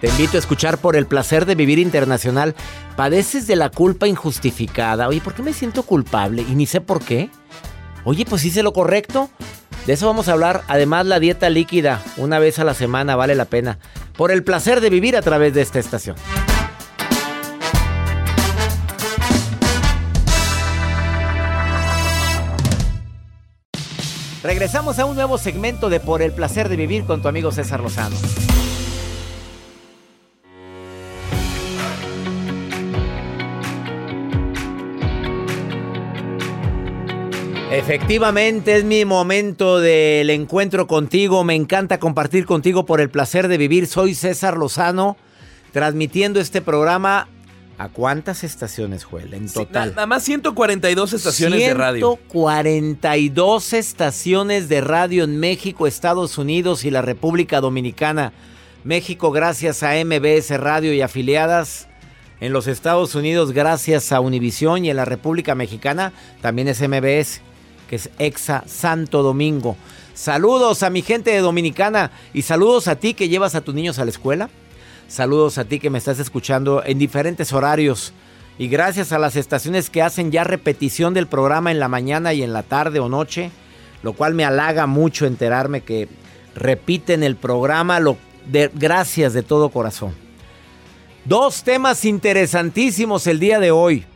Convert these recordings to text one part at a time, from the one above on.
Te invito a escuchar por el placer de vivir internacional. ¿Padeces de la culpa injustificada? Oye, ¿por qué me siento culpable? Y ni sé por qué. Oye, pues hice lo correcto. De eso vamos a hablar. Además, la dieta líquida, una vez a la semana, vale la pena. Por el placer de vivir a través de esta estación. Regresamos a un nuevo segmento de Por el placer de vivir con tu amigo César Lozano. Efectivamente, es mi momento del encuentro contigo. Me encanta compartir contigo por el placer de vivir. Soy César Lozano, transmitiendo este programa. ¿A cuántas estaciones, Joel, en total? nada más 142 estaciones de radio. 142 estaciones de radio en México, Estados Unidos y la República Dominicana. México gracias a MBS Radio y afiliadas. En los Estados Unidos gracias a Univisión y en la República Mexicana también es MBS que es Exa Santo Domingo. Saludos a mi gente de Dominicana y saludos a ti que llevas a tus niños a la escuela. Saludos a ti que me estás escuchando en diferentes horarios. Y gracias a las estaciones que hacen ya repetición del programa en la mañana y en la tarde o noche, lo cual me halaga mucho enterarme que repiten el programa. Lo, de, gracias de todo corazón. Dos temas interesantísimos el día de hoy.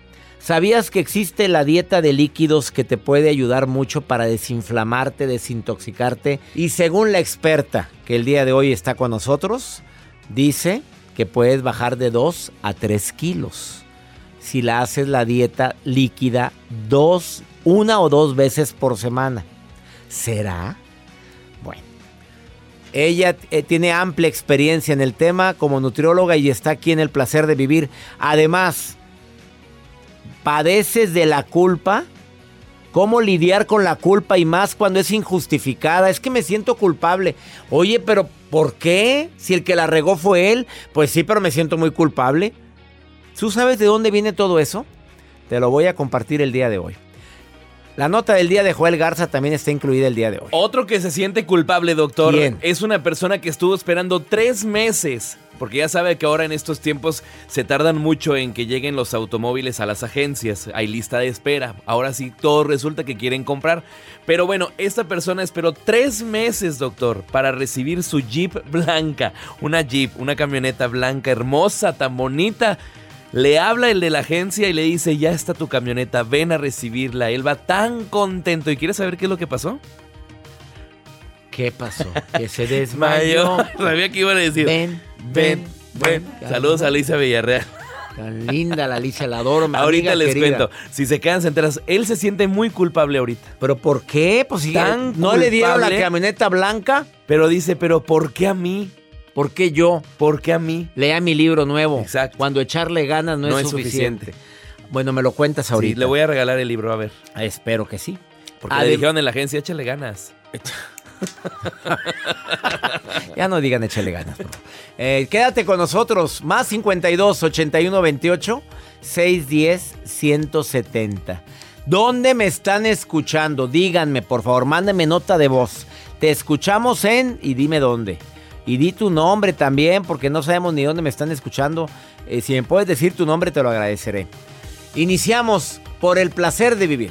¿Sabías que existe la dieta de líquidos que te puede ayudar mucho para desinflamarte, desintoxicarte? Y según la experta que el día de hoy está con nosotros, dice que puedes bajar de 2 a 3 kilos si la haces la dieta líquida dos, una o dos veces por semana. ¿Será? Bueno. Ella eh, tiene amplia experiencia en el tema como nutrióloga y está aquí en el placer de vivir. Además, ¿Padeces de la culpa? ¿Cómo lidiar con la culpa y más cuando es injustificada? Es que me siento culpable. Oye, pero ¿por qué? Si el que la regó fue él, pues sí, pero me siento muy culpable. ¿Tú sabes de dónde viene todo eso? Te lo voy a compartir el día de hoy. La nota del día de Joel Garza también está incluida el día de hoy. Otro que se siente culpable, doctor, ¿Quién? es una persona que estuvo esperando tres meses. Porque ya sabe que ahora en estos tiempos se tardan mucho en que lleguen los automóviles a las agencias. Hay lista de espera. Ahora sí, todo resulta que quieren comprar. Pero bueno, esta persona esperó tres meses, doctor, para recibir su Jeep blanca. Una Jeep, una camioneta blanca hermosa, tan bonita. Le habla el de la agencia y le dice, ya está tu camioneta, ven a recibirla. Él va tan contento. ¿Y quieres saber qué es lo que pasó? ¿Qué pasó? Que se desmayó. Sabía que iban a decir. Ven, ven, ven. Saludos a Alicia Villarreal. Tan linda la Alicia, la adoro. mi Ahorita amiga les querida. cuento. Si se quedan centradas, él se siente muy culpable ahorita. ¿Pero por qué? Pues si Tan no le dieron la camioneta blanca, Pero dice, pero ¿por qué a mí? ¿Por qué yo? ¿Por qué a mí? Lea mi libro nuevo. Exacto. Cuando echarle ganas no, No es, es suficiente. suficiente. Bueno, me lo cuentas Sí, ahorita. le voy a regalar el libro, a ver. Ah, Espero que sí. Porque le dijeron en la agencia, échale ganas. Ya no digan échale ganas. Eh, quédate con nosotros. Más 52 81 28 610 170. ¿Dónde me están escuchando? Díganme, por favor, mándenme nota de voz. Te escuchamos en y dime dónde. Y di tu nombre también, porque no sabemos ni dónde me están escuchando. Eh, si me puedes decir tu nombre, te lo agradeceré. Iniciamos por el placer de vivir.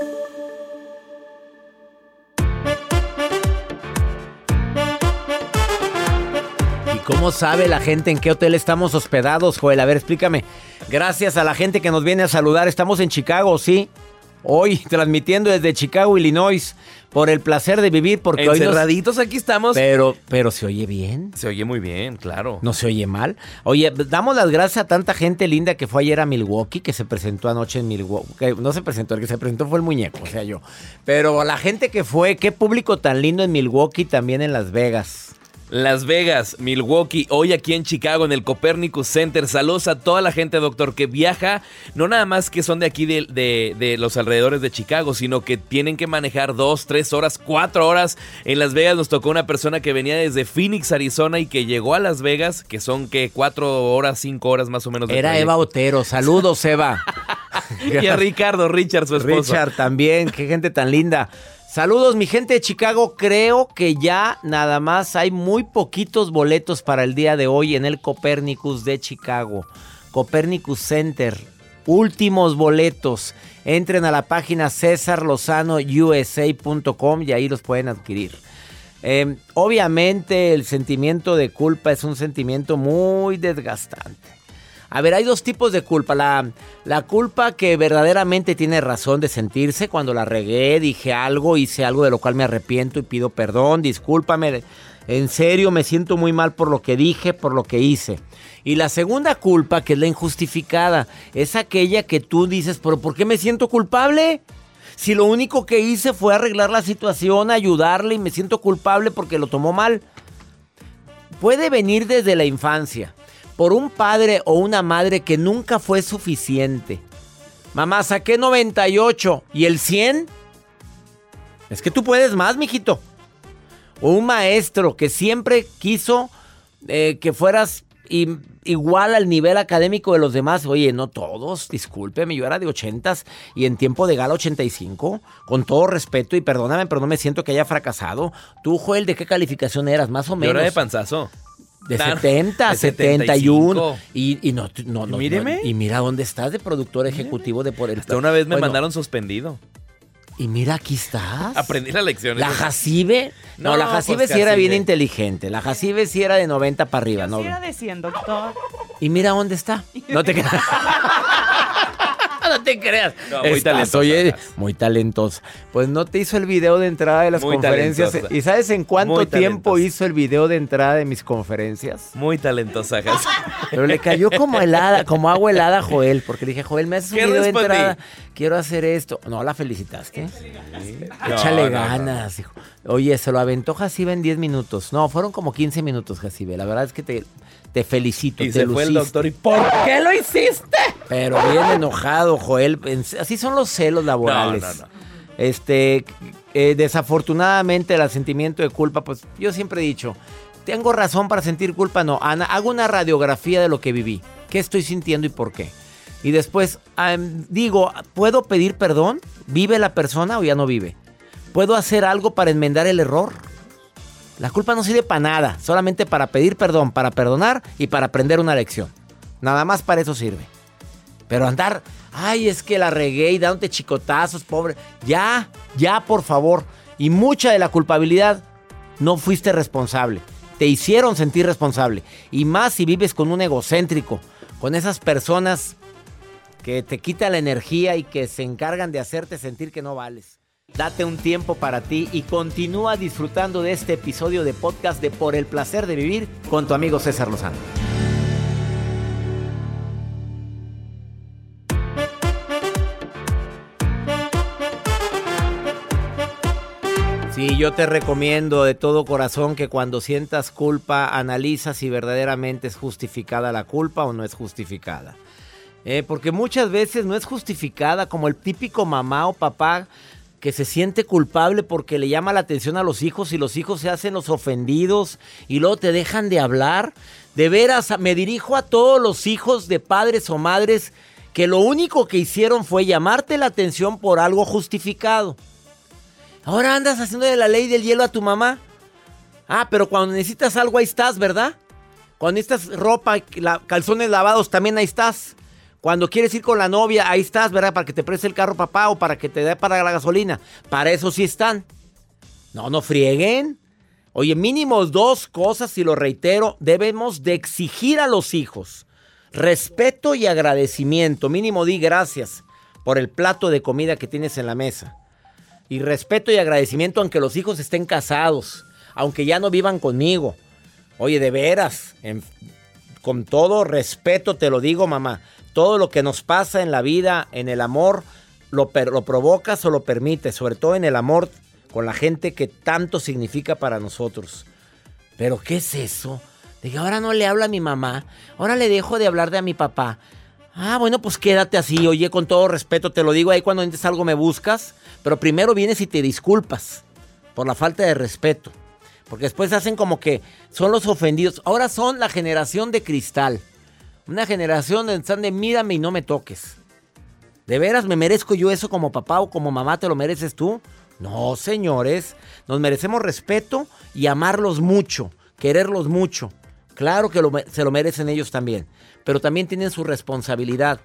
¿Cómo sabe la gente en qué hotel estamos hospedados, Joel? A ver, explícame. Gracias a la gente que nos viene a saludar. Estamos en Chicago, ¿sí? Hoy transmitiendo desde Chicago, Illinois, por el placer de vivir, porque hoy nos... aquí estamos. Pero, pero se oye bien. Se oye muy bien, claro. No se oye mal. Oye, damos las gracias a tanta gente linda que fue ayer a Milwaukee, que se presentó anoche en Milwaukee. no se presentó, el que se presentó fue el muñeco, o sea, yo. Pero la gente que fue, qué público tan lindo en Milwaukee, también en Las Vegas. Las Vegas, Milwaukee, hoy aquí en Chicago en el Copernicus Center. Saludos a toda la gente, doctor, que viaja, no nada más que son de aquí de, los alrededores de Chicago, sino que tienen que manejar dos, tres horas, cuatro horas. En Las Vegas nos tocó una persona que venía desde Phoenix, Arizona y que llegó a Las Vegas, que son que cuatro horas, cinco horas más o menos. Era Eva Otero, saludos Eva. y a Ricardo, Richard, su esposo. Richard también, qué gente tan linda. Saludos mi gente de Chicago, creo que ya nada más hay muy poquitos boletos para el día de hoy en el Copernicus de Chicago. Copernicus Center, últimos boletos. Entren a la página cesarlozanousa.com y ahí los pueden adquirir. Em, obviamente el sentimiento de culpa es un sentimiento muy desgastante. A ver, hay dos tipos de culpa. La, culpa que verdaderamente tiene razón de sentirse cuando la regué, dije algo, hice algo de lo cual me arrepiento y pido perdón, discúlpame. En serio, me siento muy mal por lo que dije, por lo que hice. Y la segunda culpa, que es la injustificada, es aquella que tú dices, pero ¿por qué me siento culpable? Si lo único que hice fue arreglar la situación, ayudarle y me siento culpable porque lo tomó mal. Puede venir desde la infancia por un padre o una madre que nunca fue suficiente. Mamá, saqué 98 y el 100. Es que tú puedes más, mijito. O un maestro que siempre quiso eh, que fueras igual al nivel académico de los demás. Oye, no todos, discúlpeme, yo era de 80 y en tiempo de gala 85. Con todo respeto y perdóname, pero no me siento que haya fracasado. Tú, Joel, ¿de qué calificación eras? Más o menos. Yo era de panzazo. De 70, 71. Y, y no, no, no, Míreme. y mira dónde estás de productor ejecutivo de por el. Hasta una vez me mandaron suspendido. Y mira, aquí estás. Aprendí la lección. La Jacibe. No, la Jacibe pues sí era bien inteligente. La Jacibe sí era de 90 para arriba. no. era de 100, doctor. Y mira dónde está. No te creas. No te creas. muy talentoso. Oye, muy talentoso. Pues no te hizo el video de entrada de las conferencias. ¿Y sabes en cuánto tiempo hizo el video de entrada de mis conferencias? Muy talentosa, Pero le cayó como helada, como agua helada a Joel, porque dije, Joel, me haces un video de entrada. Quiero hacer esto. No, la felicitaste. Échale ganas, hijo. Oye, se lo aventó Jacibe en 10 minutos. No, fueron como 15 minutos, Jacibe. La verdad es que te, te felicito. Y se fue el doctor. ¿Y por qué lo hiciste? Pero bien enojado, Joel. Así son los celos laborales. No, no, no. Este, eh, desafortunadamente el sentimiento de culpa, pues yo siempre he dicho, tengo razón para sentir culpa, no. Ana, hago una radiografía de lo que viví. ¿Qué estoy sintiendo y por qué? Y después digo, ¿puedo pedir perdón? ¿Vive la persona o ya no vive? ¿Puedo hacer algo para enmendar el error? La culpa no sirve para nada, solamente para pedir perdón, para perdonar y para aprender una lección. Nada más para eso sirve. Pero andar, ay, es que la regué y dándote chicotazos, pobre. Ya, ya, por favor. Y mucha de la culpabilidad no fuiste responsable. Te hicieron sentir responsable. Y más si vives con un egocéntrico, con esas personas que te quitan la energía y que se encargan de hacerte sentir que no vales. Date un tiempo para ti y continúa disfrutando de este episodio de podcast de Por el placer de vivir con tu amigo César Lozano. Sí, yo te recomiendo de todo corazón que cuando sientas culpa analiza si verdaderamente es justificada la culpa o no es justificada. Eh, porque muchas veces no es justificada como el típico mamá o papá que se siente culpable porque le llama la atención a los hijos y los hijos se hacen los ofendidos y luego te dejan de hablar. De veras, me dirijo a todos los hijos de padres o madres que lo único que hicieron fue llamarte la atención por algo justificado. Ahora andas haciendo de la ley del hielo a tu mamá. Ah, pero cuando necesitas algo ahí estás, ¿verdad? Cuando necesitas ropa, calzones lavados, también ahí estás. Cuando quieres ir con la novia, ahí estás, ¿verdad? Para que te preste el carro papá o para que te dé para la gasolina. Para eso sí están. No, no frieguen. Oye, mínimo dos cosas, y lo reitero, debemos de exigir a los hijos. Respeto y agradecimiento. Mínimo di gracias por el plato de comida que tienes en la mesa. Y respeto y agradecimiento aunque los hijos estén casados, aunque ya no vivan conmigo. Oye, de veras, con todo respeto te lo digo, mamá. Todo lo que nos pasa en la vida, en el amor, lo, lo provocas o lo permites, sobre todo en el amor con la gente que tanto significa para nosotros. Pero ¿qué es eso? Que ahora no le habla a mi mamá, ahora le dejo de hablar de a mi papá. Ah, bueno, pues quédate así, oye, con todo respeto, te lo digo ahí cuando necesites algo me buscas, pero primero vienes y te disculpas por la falta de respeto. Porque después hacen como que son los ofendidos. Ahora son la generación de cristal. Una generación donde están de mírame y no me toques. ¿De veras me merezco yo eso como papá o como mamá te lo mereces tú? No, señores. Nos merecemos respeto y amarlos mucho, quererlos mucho. Claro que se lo merecen ellos también. Pero también tienen su responsabilidad.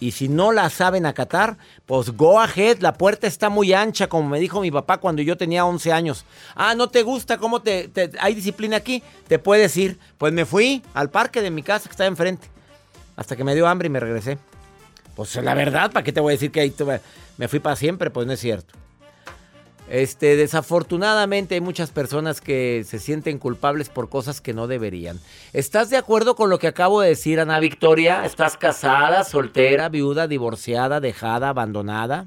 Y si no la saben acatar, pues go ahead, la puerta está muy ancha, como me dijo mi papá cuando yo tenía 11 años. Ah, ¿no te gusta cómo te, hay disciplina aquí? Te puedes ir. Pues me fui al parque de mi casa que está enfrente. Hasta que me dio hambre y me regresé. Pues la verdad, ¿para qué te voy a decir que ahí me fui para siempre? Pues no es cierto. Este, desafortunadamente hay muchas personas que se sienten culpables por cosas que no deberían. ¿Estás de acuerdo con lo que acabo de decir, Ana Victoria? ¿Estás casada, soltera, viuda, divorciada, dejada, abandonada?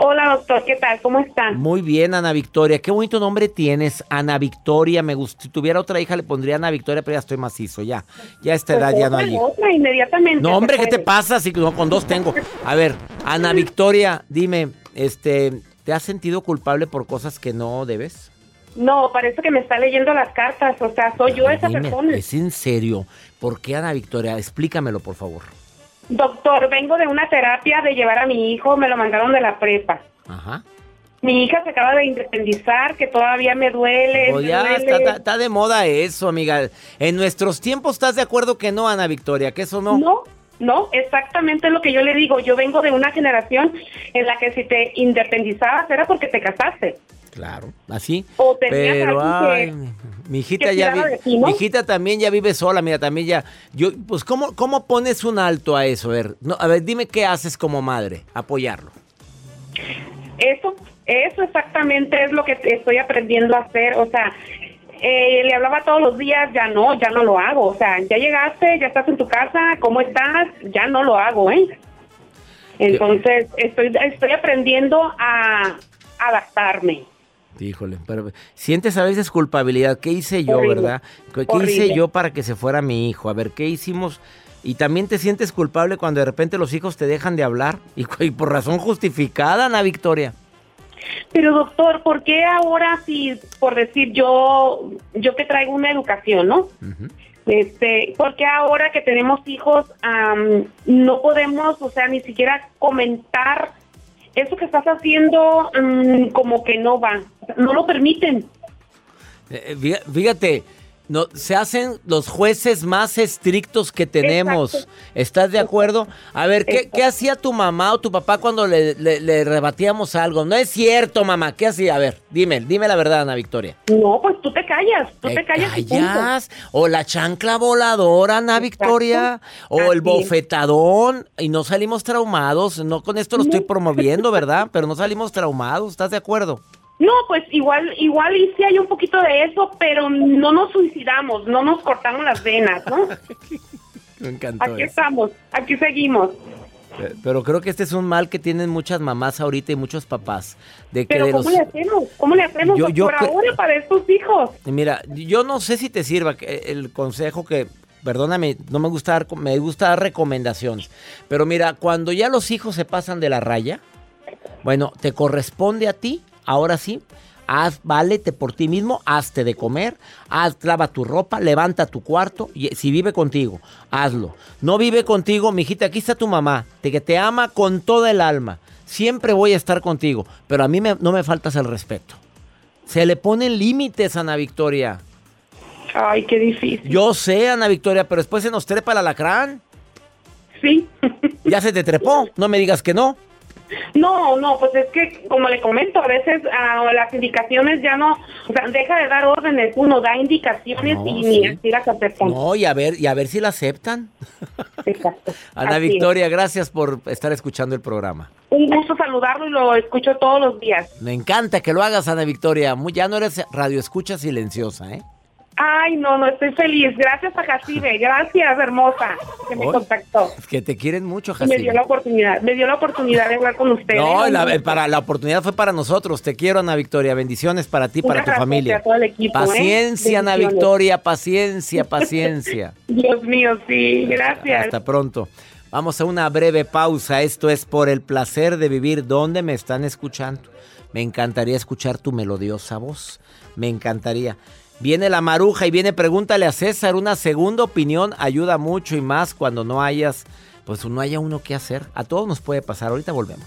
Hola doctor, ¿qué tal? ¿Cómo están? Muy bien, Ana Victoria. Qué bonito nombre tienes, Ana Victoria. Me gusta. Si tuviera otra hija le pondría Ana Victoria, pero ya estoy macizo, ya. Ya a esta edad ya no hay. Otra, inmediatamente. No, hombre, ¿qué te pasa? Si con dos tengo. A ver, Ana Victoria, dime, este, ¿Te has sentido culpable por cosas que no debes? No, parece que me está leyendo las cartas. O sea, soy yo esa persona. ¿Es en serio? ¿Por qué, Ana Victoria? Explícamelo, por favor. Doctor, vengo de una terapia de llevar a mi hijo. Me lo mandaron de la prepa. Ajá. Mi hija se acaba de independizar, que todavía me duele. Oh, ya Está, está, de moda eso, amiga. En nuestros tiempos, ¿estás de acuerdo que no, Ana Victoria? Que eso no. No, no, exactamente lo que yo le digo. Yo vengo de una generación en la que si te independizabas era porque te casaste. Claro, así. Pero ay, mi hijita ya mi hijita también ya vive sola, mira, también ya yo pues cómo cómo pones un alto a eso, a ver, no, a ver, dime qué haces como madre, apoyarlo. Eso, eso exactamente es lo que estoy aprendiendo a hacer, o sea, eh, le hablaba todos los días, ya no, ya no lo hago. O sea, ya llegaste, ya estás en tu casa, ¿cómo estás? Ya no lo hago, ¿eh? Entonces, estoy, estoy aprendiendo a adaptarme. Híjole, pero sientes a veces culpabilidad. ¿Qué hice yo, verdad? ¿Qué, hice yo para que se fuera mi hijo? A ver, ¿qué hicimos? Y también te sientes culpable cuando de repente los hijos te dejan de hablar y, y por razón justificada, Ana Victoria. Pero doctor, ¿por qué ahora si, por decir yo, yo que traigo una educación, ¿no? Este, ¿por qué ahora que tenemos hijos no podemos, o sea, ni siquiera comentar eso que estás haciendo como que no va, no lo permiten? Eh, eh, fíjate, no, se hacen los jueces más estrictos que tenemos. ¿Estás de acuerdo? A ver, ¿qué, ¿qué, hacía tu mamá o tu papá cuando le, le, rebatíamos algo? No es cierto, mamá. ¿Qué hacía? A ver, dime, dime la verdad, Ana Victoria. No, pues tú te callas, tú te, callas. O la chancla voladora, Ana Victoria. O el bofetadón. Y no salimos traumados. No con esto lo estoy promoviendo, ¿verdad? Pero no salimos traumados. ¿Estás de acuerdo? No, pues igual, igual y sí hay un poquito de eso, pero no nos suicidamos, no nos cortamos las venas, ¿no? Me encantó. Aquí estamos, aquí seguimos. Eh, pero creo que este es un mal que tienen muchas mamás ahorita y muchos papás. De que Pero ¿cómo le hacemos? ¿Cómo le hacemos yo, por ahora para estos hijos? Mira, yo no sé si te sirva el consejo que, perdóname, no me gusta dar, me gusta dar recomendaciones. Pero mira, cuando ya los hijos se pasan de la raya, bueno, te corresponde a ti ahora sí, haz, válete por ti mismo, hazte de comer, haz, lava tu ropa, levanta tu cuarto, y si vive contigo, hazlo. No vive contigo, mijita, aquí está tu mamá, te, que te ama con toda el alma. Siempre voy a estar contigo, pero a mí no me faltas el respeto. Se le ponen límites, Ana Victoria. Ay, qué difícil. Yo sé, Ana Victoria, pero después se nos trepa el alacrán. Sí. ya se te trepó, no me digas que no. No, no, pues es que, como le comento, a veces a las indicaciones ya no, o sea, deja de dar órdenes, uno da indicaciones y ni así las aceptan. No, y a ver, y a ver si la aceptan. Exacto. Ana Victoria, gracias por estar escuchando el programa. Un gusto saludarlo y lo escucho todos los días. Me encanta que lo hagas, Ana Victoria. Ya no eres radio escucha silenciosa, ¿eh? Ay, no, no estoy feliz. Gracias a Jacibe. Gracias, hermosa, que me contactó. que te quieren mucho, Jacibe. Me dio la oportunidad, me dio la oportunidad de hablar con usted. No, la, para, la oportunidad fue para nosotros. Te quiero, Ana Victoria. Bendiciones para ti, para tu familia. todo el equipo, ¿eh? paciencia, Ana Victoria, paciencia, paciencia. Dios mío, sí, gracias. Hasta pronto. Vamos a una breve pausa. Esto es por el placer de vivir. ¿Dónde me están escuchando? Me encantaría escuchar tu melodiosa voz. Me encantaría. Viene la maruja y viene pregúntale a César. Una segunda opinión ayuda mucho y más cuando no hayas, pues no haya uno que hacer. A todos nos puede pasar. Ahorita volvemos.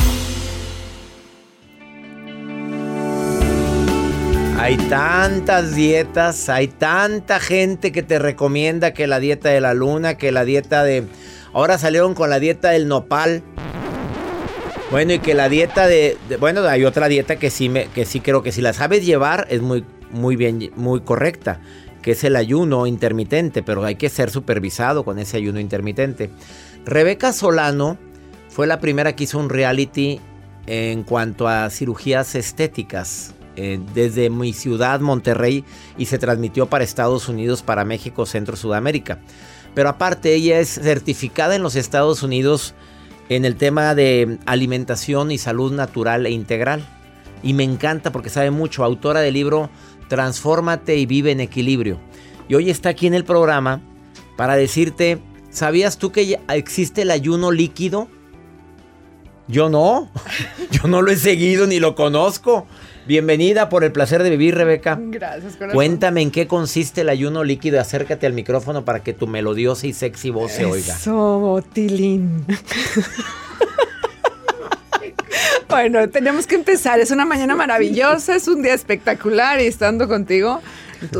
Hay tantas dietas, hay tanta gente que te recomienda que la dieta de la luna, que la dieta de... Ahora salieron con la dieta del nopal. Bueno, y que la dieta de, bueno, hay otra dieta que sí me, que sí creo que si la sabes llevar es muy muy bien muy correcta, que es el ayuno intermitente, pero hay que ser supervisado con ese ayuno intermitente. Rebeca Solano fue la primera que hizo un reality en cuanto a cirugías estéticas. Eh, desde mi ciudad, Monterrey, y se transmitió para Estados Unidos, para México, Centro, Sudamérica. Pero aparte, ella es certificada en los Estados Unidos en el tema de alimentación y salud natural e integral. Y me encanta porque sabe mucho, autora del libro Transfórmate y vive en equilibrio. Y hoy está aquí en el programa para decirte, ¿sabías tú que existe el ayuno líquido? Yo no, yo no lo he seguido ni lo conozco. Bienvenida por el placer de vivir, Rebeca. Gracias, corazón. Cuéntame en qué consiste el ayuno líquido. Acércate al micrófono para que tu melodiosa y sexy voz se oiga. Eso, Tilín. bueno, tenemos que empezar. Es una mañana maravillosa, es un día espectacular y estando contigo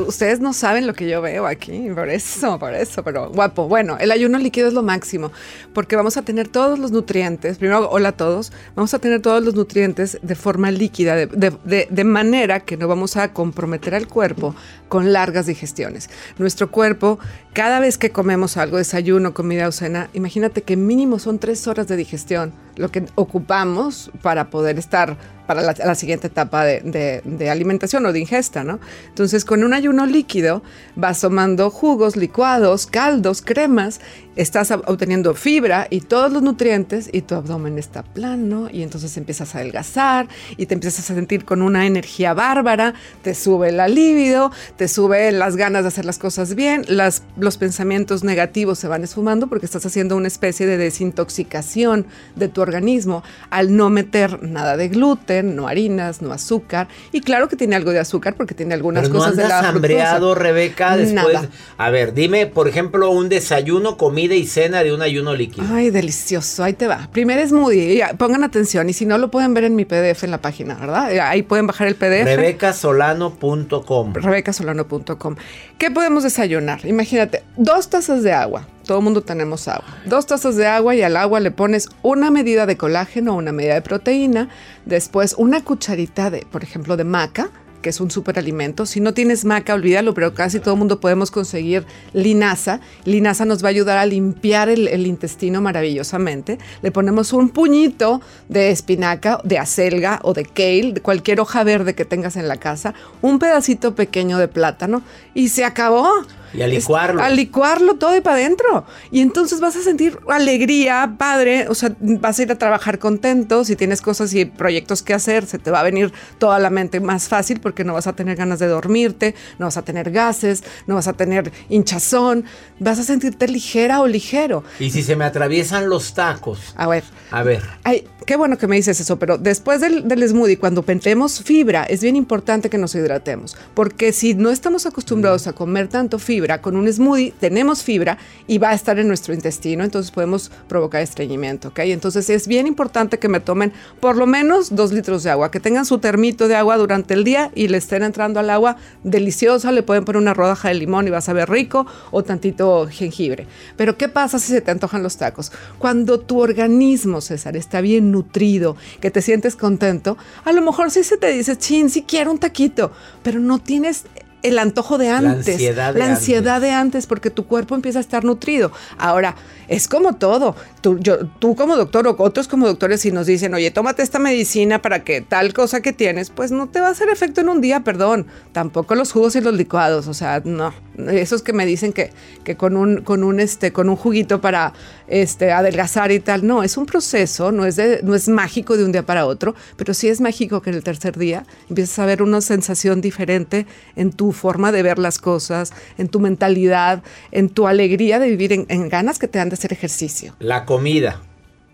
Ustedes no saben lo que yo veo aquí, por eso, por eso, pero guapo. Bueno, el ayuno líquido es lo máximo, porque vamos a tener todos los nutrientes, primero, hola a todos, vamos a tener todos los nutrientes de forma líquida, de, manera que no vamos a comprometer al cuerpo con largas digestiones. Nuestro cuerpo cada vez que comemos algo, desayuno, comida o cena, imagínate que mínimo son tres horas de digestión lo que ocupamos para poder estar para la, siguiente etapa de, alimentación o de ingesta, ¿no? Entonces, con un ayuno líquido vas tomando jugos, licuados, caldos, cremas, estás obteniendo fibra y todos los nutrientes y tu abdomen está plano y entonces empiezas a adelgazar y te empiezas a sentir con una energía bárbara, te sube la libido, te sube las ganas de hacer las cosas bien, las, los pensamientos negativos se van esfumando porque estás haciendo una especie de desintoxicación de tu organismo al no meter nada de gluten, no harinas, no azúcar. Y claro que tiene algo de azúcar porque tiene algunas cosas de la hambreado, Rebeca, después. A ver, dime, por ejemplo, un desayuno, comida y cena de un ayuno líquido. Ay, delicioso. Ahí te va. Primer smoothie. Pongan atención. Y si no, lo pueden ver en mi PDF en la página, ¿verdad? Ahí pueden bajar el PDF. Rebecasolano.com. Rebecasolano.com. ¿Qué podemos desayunar? Imagínate, dos tazas de agua todo el mundo tenemos agua. Dos tazas de agua y al agua le pones una medida de colágeno, una medida de proteína, después una cucharita de, por ejemplo, de maca, que es un superalimento. Si no tienes maca, olvídalo, pero casi todo el mundo podemos conseguir linaza. Linaza nos va a ayudar a limpiar el, el, intestino maravillosamente. Le ponemos un puñito de espinaca, de acelga o de kale, de cualquier hoja verde que tengas en la casa, un pedacito pequeño de plátano y se acabó. Y a licuarlo. a licuarlo todo y para adentro. Y entonces vas a sentir alegría, padre. O sea, vas a ir a trabajar contento. Si tienes cosas y proyectos que hacer, se te va a venir toda la mente más fácil porque no vas a tener ganas de dormirte, no vas a tener gases, no vas a tener hinchazón. Vas a sentirte ligera o ligero. Y si se me atraviesan los tacos. A ver. A ver. Ay, qué bueno que me dices eso, pero después del, del smoothie, cuando pentemos fibra, es bien importante que nos hidratemos. Porque si no estamos acostumbrados a comer tanto fibra, con un smoothie tenemos fibra y va a estar en nuestro intestino, entonces podemos provocar estreñimiento, ¿ok? Entonces es bien importante que me tomen por lo menos dos litros de agua, que tengan su termito de agua durante el día y le estén entrando al agua deliciosa, le pueden poner una rodaja de limón y vas a ver rico o tantito jengibre. Pero ¿qué pasa si se te antojan los tacos? Cuando tu organismo, César, está bien nutrido, que te sientes contento, a lo mejor sí se te dice, chin, sí quiero un taquito, pero no tienes el antojo de antes, la ansiedad de, la ansiedad antes. de antes, porque tu cuerpo empieza a estar nutrido. Ahora, es como todo. Tú, yo, tú como doctor o otros como doctores, si nos dicen, oye, tómate esta medicina para que tal cosa que tienes, pues no te va a hacer efecto en un día, perdón. Tampoco los jugos y los licuados, o sea, no. Esos que me dicen que, que con un, con un, este, con un juguito para este, adelgazar y tal, no, es un proceso, no es, no es mágico de un día para otro, pero sí es mágico que en el tercer día empiezas a ver una sensación diferente en tu forma de ver las cosas, en tu mentalidad, en tu alegría de vivir, en, en ganas que te dan de hacer ejercicio. La comida.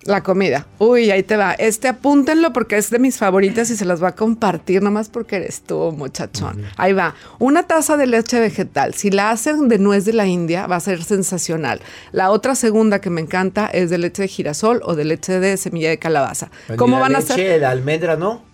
La comida. Uy, ahí te va. Este apúntenlo porque es de mis favoritas y se las voy a compartir nomás porque eres tú, muchachón. Ahí va. Una taza de leche vegetal. Si la hacen de nuez de la India, va a ser sensacional. La otra segunda que me encanta es de leche de girasol o de leche de semilla de calabaza. ¿Cómo van a hacer? Leche de almendra, ¿no?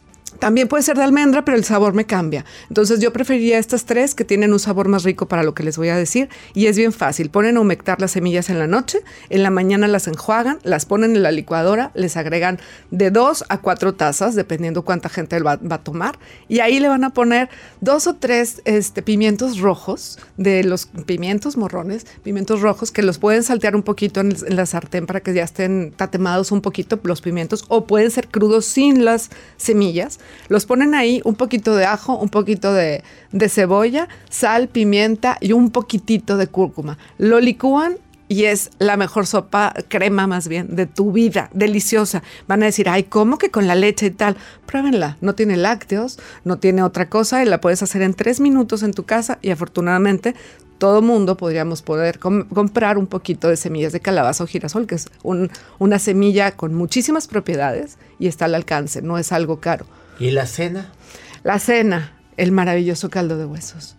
También puede ser de almendra, pero el sabor me cambia. Entonces yo preferiría estas tres que tienen un sabor más rico para lo que les voy a decir. Y es bien fácil. Ponen a humectar las semillas en la noche, en la mañana las enjuagan, las ponen en la licuadora, les agregan de dos a cuatro tazas, dependiendo cuánta gente va, va, a tomar. Y ahí le van a poner dos o tres este, pimientos rojos, de los pimientos morrones, pimientos rojos, que los pueden saltear un poquito en, en la sartén para que ya estén tatemados un poquito los pimientos, o pueden ser crudos sin las semillas los ponen ahí, un poquito de ajo, un poquito de, de cebolla, sal, pimienta y un poquitito de cúrcuma. Lo licúan y es la mejor sopa, crema más bien, de tu vida, deliciosa. Van a decir, ay, ¿cómo que con la leche y tal? Pruébenla, no tiene lácteos, no tiene otra cosa y la puedes hacer en tres minutos en tu casa y afortunadamente todo mundo podríamos poder com comprar un poquito de semillas de calabaza o girasol, que es un, una semilla con muchísimas propiedades y está al alcance, no es algo caro. ¿Y la cena? La cena, el maravilloso caldo de huesos.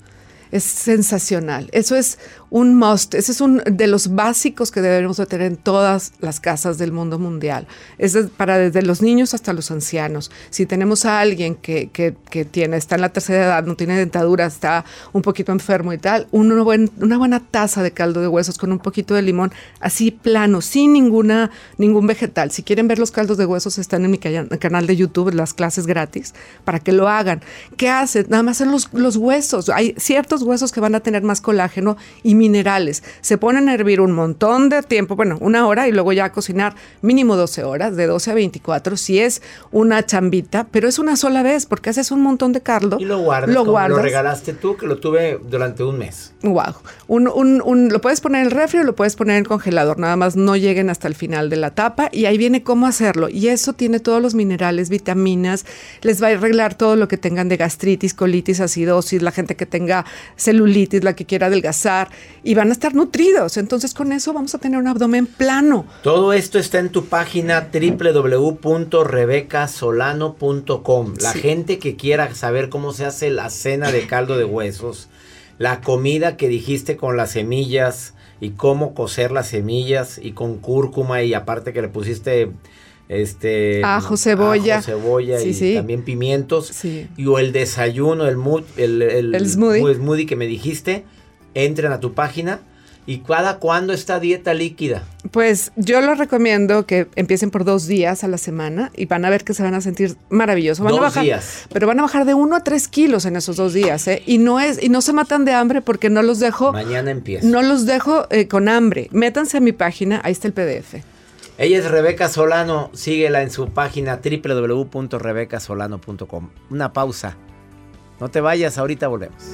Es sensacional. Eso es un must. Ese es un de los básicos que debemos de tener en todas las casas del mundo mundial. Es para desde los niños hasta los ancianos. Si tenemos a alguien que, que, que tiene, está en la tercera edad, no tiene dentadura, está un poquito enfermo y tal, una, buen, una buena taza de caldo de huesos con un poquito de limón, así plano, sin ninguna, ningún vegetal. Si quieren ver los caldos de huesos, están en mi canal de YouTube, las clases gratis, para que lo hagan. ¿Qué hacen? Nada más en los, los huesos. Hay ciertos huesos que van a tener más colágeno y minerales. Se ponen a hervir un montón de tiempo, bueno, una hora y luego ya a cocinar mínimo 12 horas, de 12 a 24, si es una chambita, pero es una sola vez porque haces un montón de caldo. Y lo guardas. Lo guardas. Lo regalaste tú, que lo tuve durante un mes. Wow. Un, un- un- lo puedes poner en el refri o lo puedes poner en el congelador, nada más no lleguen hasta el final de la tapa y ahí viene cómo hacerlo. Y eso tiene todos los minerales, vitaminas, les va a arreglar todo lo que tengan de gastritis, colitis, acidosis, la gente que tenga celulitis, la que quiera adelgazar y van a estar nutridos. Entonces con eso vamos a tener un abdomen plano. Todo esto está en tu página www.rebecasolano.com. La Sí. gente que quiera saber cómo se hace la cena de caldo de huesos, la comida que dijiste con las semillas y cómo cocer las semillas y con cúrcuma y aparte que le pusiste este Ajo, cebolla. ajo, cebolla Sí, y sí. también pimientos Sí. y o el desayuno, el mood, el, el, El smoothie. que me dijiste, entren a tu página y cada cuándo esta dieta líquida. Pues yo les recomiendo que empiecen por dos días a la semana y van a ver que se van a sentir maravilloso. Van a Dos bajar, días. Pero van a bajar de uno a tres kilos en esos dos días, ¿eh? Y no es, y no se matan de hambre porque no los dejo, Mañana empieza. no los dejo eh, con hambre. Métanse a mi página, ahí está el PDF. Ella es Rebeca Solano, síguela en su página www.rebecasolano.com. Una pausa. No te vayas, ahorita volvemos.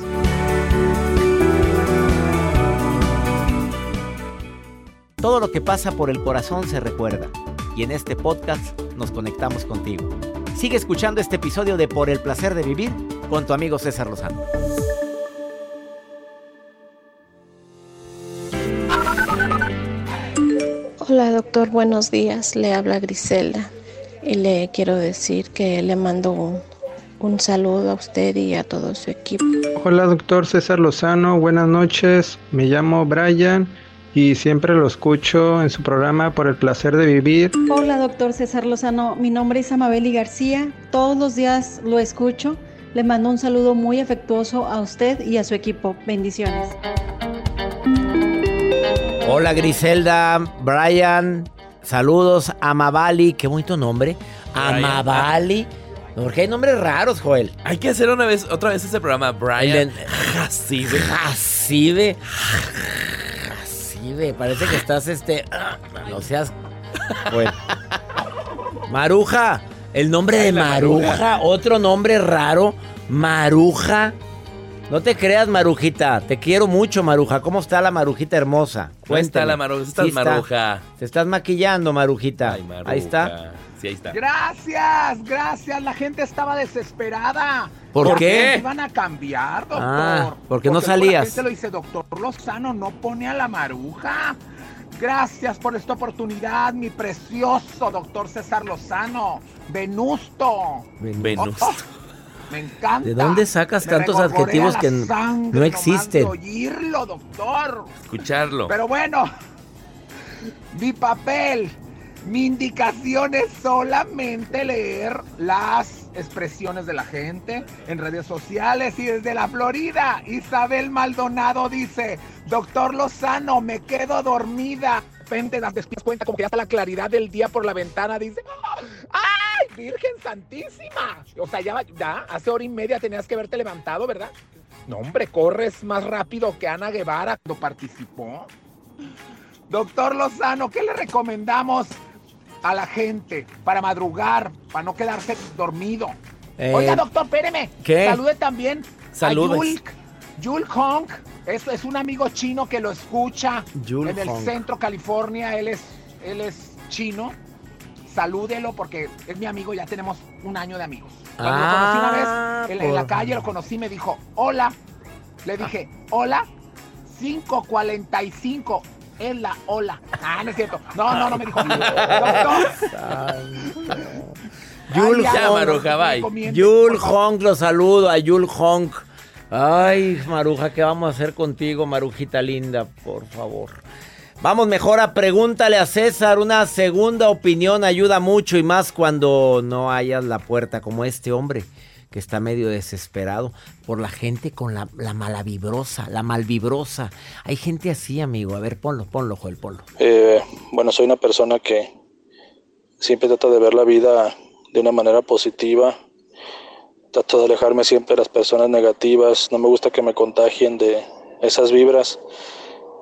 Todo lo que pasa por el corazón se recuerda y en este podcast nos conectamos contigo. Sigue escuchando este episodio de Por el placer de vivir con tu amigo César Lozano. Hola doctor, buenos días. Le habla Griselda y le quiero decir que le mando un, un saludo a usted y a todo su equipo. Hola, doctor César Lozano. Buenas noches. Me llamo Brian y siempre lo escucho en su programa por el placer de vivir. Hola, doctor César Lozano. Mi nombre es Amabeli García. Todos los días lo escucho. Le mando un saludo muy afectuoso a usted y a su equipo. Bendiciones. Hola Griselda, Brian, saludos, Amabali, qué bonito nombre. Brian. Amabali. Porque hay nombres raros, Joel. Hay que hacer una vez, otra vez ese programa, Brian. Jacibe. Jacibe. Jacibe, parece que estás este. No seas. Bueno. Maruja. El nombre de. Maruja. Otro nombre raro. Maruja. No te creas, Marujita. Te quiero mucho, Maruja. ¿Cómo está la Marujita hermosa? ¿Cómo está la Maruja? ¿Estás está. Maruja? Te estás maquillando, Marujita. Ay, Maruja. Ahí está. Sí, ahí está. Gracias, gracias. La gente estaba desesperada. ¿Por ¿Por qué? Iban a cambiar, doctor. Ah, porque no salías. La gente lo dice, doctor Lozano, no pone a la maruja. Gracias por esta oportunidad, mi precioso doctor César Lozano. Venusto. Venus. Oh, oh, me encanta. ¿De dónde sacas Me tantos adjetivos que no existen? oírlo, doctor. Escucharlo. Pero bueno, mi papel, mi indicación es solamente leer las expresiones de la gente en redes sociales y desde la Florida. Isabel Maldonado dice, doctor Lozano, me quedo dormida. De repente das después cuenta como que ya está la claridad del día por la ventana. Dice, ¡ay, Virgen Santísima! O sea, ya, ya hace hora y media tenías que haberte levantado, ¿verdad? No, hombre, corres más rápido que Ana Guevara cuando participó. Doctor Lozano, ¿qué le recomendamos a la gente para madrugar, para no quedarse dormido? Eh, Oiga, doctor, espéreme. ¿qué? Salude también Saludes. a Yulk. Hong es, es un amigo chino que lo escucha Yul en el Hong. centro California. Él es, él es chino. Salúdelo porque es mi amigo, ya tenemos un año de amigos. Cuando lo conocí una Ah, vez en, en la calle, lo conocí, me dijo, hola. Le dije, hola, 545. Es la hola. Ah, no es cierto. No, no, no me dijo. Yul Hong. Maruja, bye. recomiende, Yul. Hong, lo saludo a Yul Hong. Ay, Maruja, ¿qué vamos a hacer contigo, Marujita linda? Por favor. Vamos mejor a pregúntale a César. Una segunda opinión ayuda mucho y más cuando no hayas la puerta como este hombre que está medio desesperado por la gente con la, la malavibrosa, la malvibrosa. Hay gente así, amigo. A ver, ponlo, ponlo, Joel, ponlo. Eh, bueno, soy una persona que siempre trata de ver la vida de una manera positiva. trato de alejarme siempre de las personas negativas, no me gusta que me contagien de esas vibras.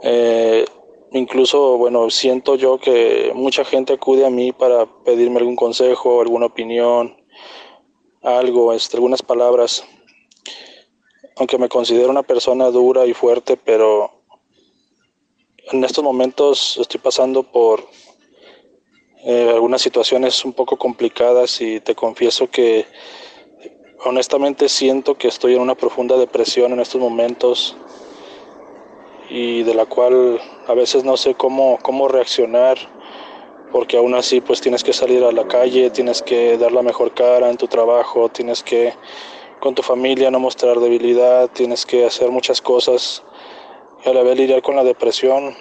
Eh, incluso, bueno, siento yo que mucha gente acude a mí para pedirme algún consejo, alguna opinión, algo, este, algunas palabras. Aunque me considero una persona dura y fuerte, pero en estos momentos estoy pasando por eh, algunas situaciones un poco complicadas y te confieso que honestamente siento que estoy en una profunda depresión en estos momentos y de la cual a veces no sé cómo, cómo reaccionar porque aún así pues tienes que salir a la calle, tienes que dar la mejor cara en tu trabajo, tienes que con tu familia no mostrar debilidad, tienes que hacer muchas cosas y a la vez lidiar con la depresión.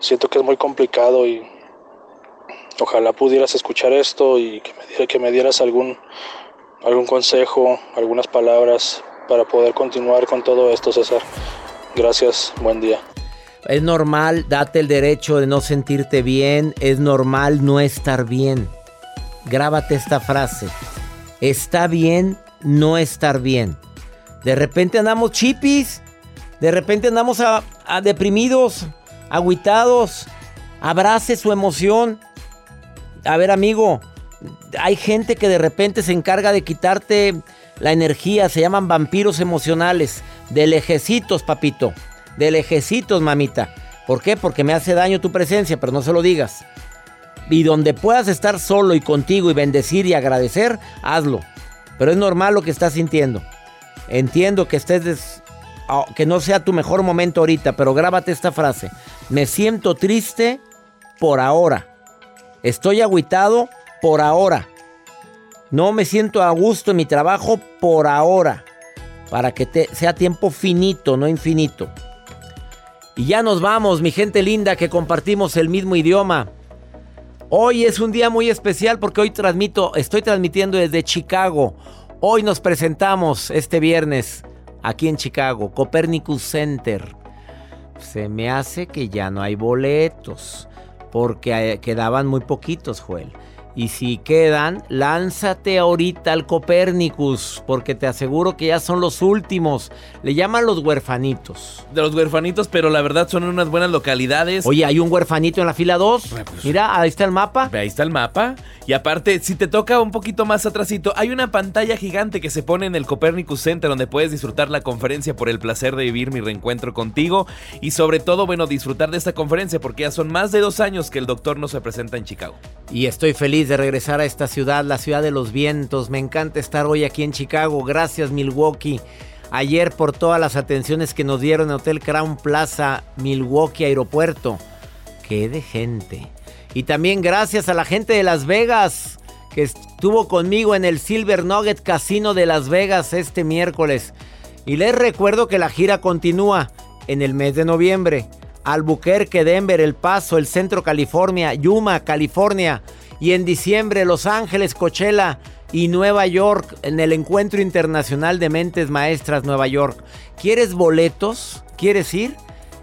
Siento que es muy complicado y ojalá pudieras escuchar esto y que me, que me dieras algún, algún consejo, algunas palabras para poder continuar con todo esto, César. Gracias, buen día. Es normal, date el derecho de no sentirte bien, es normal no estar bien. Grábate esta frase. Está bien no estar bien. De repente andamos chipis, de repente andamos a, deprimidos, aguitados. Abrace su emoción. A ver, amigo, hay gente que de repente se encarga de quitarte la energía, se llaman vampiros emocionales. De lejecitos, papito. De lejecitos, mamita. ¿Por qué? Porque me hace daño tu presencia, pero no se lo digas. Y donde puedas estar solo y contigo y bendecir y agradecer, hazlo. Pero es normal lo que estás sintiendo. Entiendo que estés ah, que no sea tu mejor momento ahorita, pero grábate esta frase. Me siento triste por ahora. Estoy agüitado por ahora. No me siento a gusto en mi trabajo por ahora para que te, sea tiempo finito, no infinito. Y ya nos vamos, mi gente linda, que compartimos el mismo idioma. Hoy es un día muy especial porque hoy transmito, estoy transmitiendo desde Chicago. Hoy nos presentamos este viernes aquí en Chicago, Copernicus Center. Se me hace que ya no hay boletos porque eh, quedaban muy poquitos, Joel. Y si quedan, lánzate ahorita al Copérnicus, porque te aseguro que ya son los últimos. Le llaman los huerfanitos. De los huerfanitos, pero la verdad son unas buenas localidades. Oye, hay un huerfanito en la fila 2. Pues, Mira, ahí está el mapa. Ahí está el mapa. Y aparte, si te toca un poquito más atrásito, hay una pantalla gigante que se pone en el Copernicus Center donde puedes disfrutar la conferencia por el placer de vivir mi reencuentro contigo. Y sobre todo, bueno, disfrutar de esta conferencia porque ya son más de dos años que el doctor no se presenta en Chicago. Y estoy feliz de regresar a esta ciudad, la ciudad de los vientos. Me encanta estar hoy aquí en Chicago. Gracias Milwaukee. Ayer por todas las atenciones que nos dieron en Hotel Crown Plaza, Milwaukee Aeropuerto. Qué de gente. Y también gracias a la gente de Las Vegas que estuvo conmigo en el Silver Nugget Casino de Las Vegas este miércoles. Y les recuerdo que la gira continúa en el mes de noviembre. Albuquerque, Denver, El Paso, el Centro California, Yuma, California. Y en diciembre Los Ángeles, Coachella y Nueva York en el Encuentro Internacional de Mentes Maestras Nueva York. ¿Quieres boletos? ¿Quieres ir?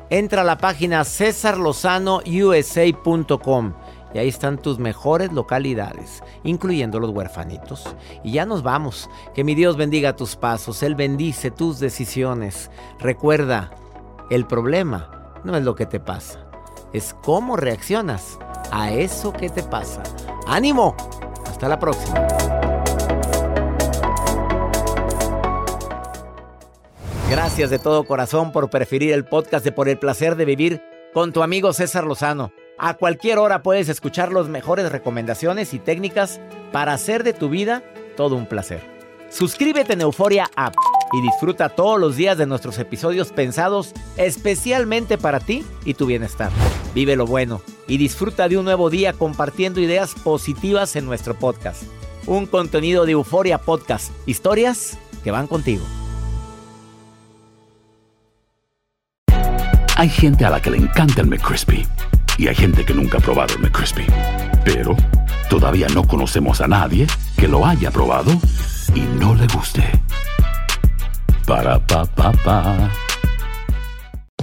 Entra a la página cesarlozanousa.com y ahí están tus mejores localidades, incluyendo los huerfanitos. Y ya nos vamos. Que mi Dios bendiga tus pasos, Él bendice tus decisiones. Recuerda, el problema no es lo que te pasa, es cómo reaccionas a eso que te pasa. ¡Ánimo! Hasta la próxima. Gracias de todo corazón por preferir el podcast de Por el placer de vivir con tu amigo César Lozano. A cualquier hora puedes escuchar las mejores recomendaciones y técnicas para hacer de tu vida todo un placer. Suscríbete en Euforia App y disfruta todos los días de nuestros episodios pensados especialmente para ti y tu bienestar. Vive lo bueno y disfruta de un nuevo día compartiendo ideas positivas en nuestro podcast. Un contenido de Euforia Podcast, historias que van contigo. Hay gente a la que le encanta el McCrispy y hay gente que nunca ha probado el McCrispy. Pero todavía no conocemos a nadie que lo haya probado y no le guste. Para pa pa pa.